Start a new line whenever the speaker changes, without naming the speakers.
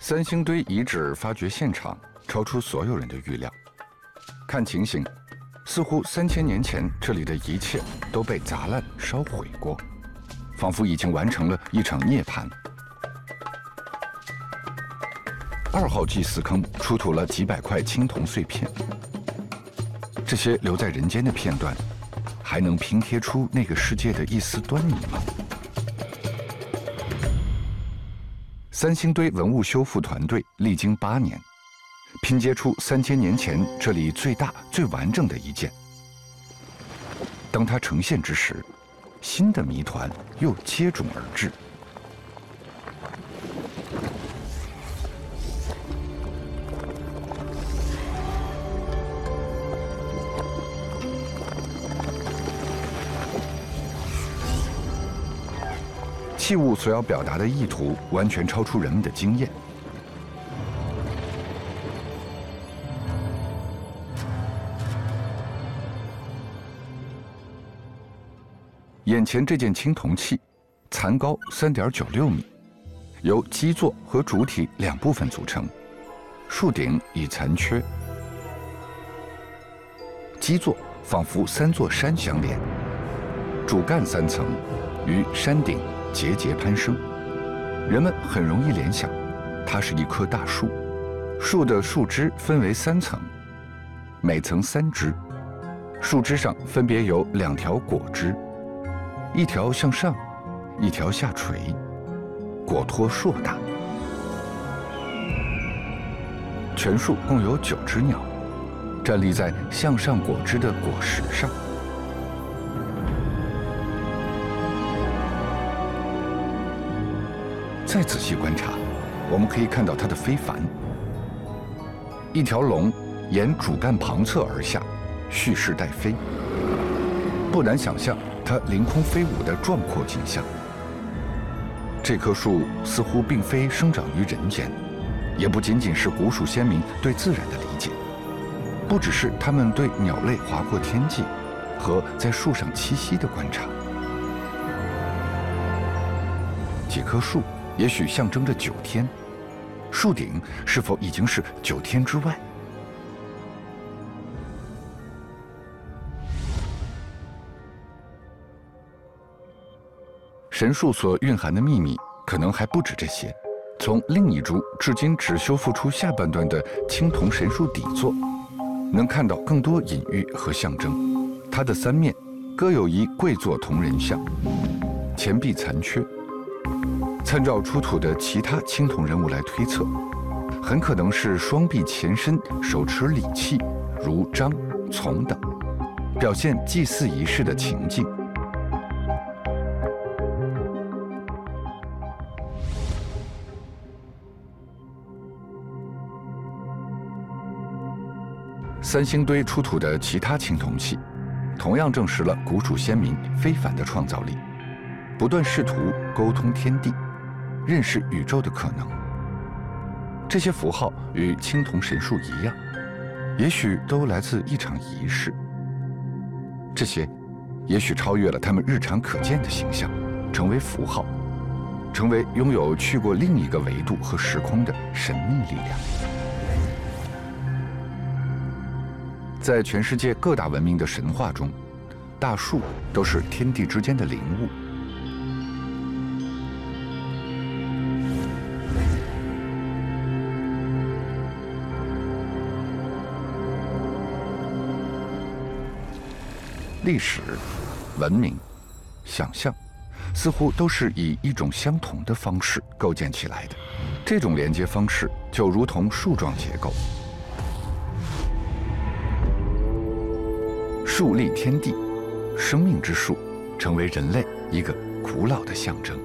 三星堆遗址发掘现场超出所有人的预料，看情形，似乎三千年前这里的一切都被砸烂烧毁过，仿佛已经完成了一场涅槃。二号祭祀坑出土了几百块青铜碎片，这些留在人间的片段，还能拼贴出那个世界的一丝端倪吗？三星堆文物修复团队历经八年，拼接出三千年前这里最大、最完整的一件。当它呈现之时，新的谜团又接踵而至。器物所要表达的意图完全超出人们的经验。眼前这件青铜器，残高三点九六米，由基座和主体两部分组成，树顶已残缺，基座仿佛三座山相连，主干三层，与山顶。节节攀升，人们很容易联想，它是一棵大树。树的树枝分为三层，每层三枝，树枝上分别有两条果枝，一条向上，一条下垂，果托硕大。全树共有九只鸟，站立在向上果枝的果实上。再仔细观察，我们可以看到它的非凡。一条龙沿主干旁侧而下，蓄势待飞。不难想象它凌空飞舞的壮阔景象。这棵树似乎并非生长于人间，也不仅仅是古蜀先民对自然的理解，不只是他们对鸟类划过天际和在树上栖息的观察。几棵树。也许象征着九天，树顶是否已经是九天之外？神树所蕴含的秘密可能还不止这些。从另一株至今只修复出下半段的青铜神树底座，能看到更多隐喻和象征。它的三面各有一跪坐铜人像，前臂残缺。参照出土的其他青铜人物来推测，很可能是双臂前伸、手持礼器，如章、从等，表现祭祀仪式的情境。三星堆出土的其他青铜器，同样证实了古蜀先民非凡的创造力，不断试图沟通天地。认识宇宙的可能，这些符号与青铜神树一样，也许都来自一场仪式。这些，也许超越了他们日常可见的形象，成为符号，成为拥有去过另一个维度和时空的神秘力量。在全世界各大文明的神话中，大树都是天地之间的灵物。历史、文明、想象，似乎都是以一种相同的方式构建起来的。这种连接方式就如同树状结构，树立天地，生命之树，成为人类一个古老的象征。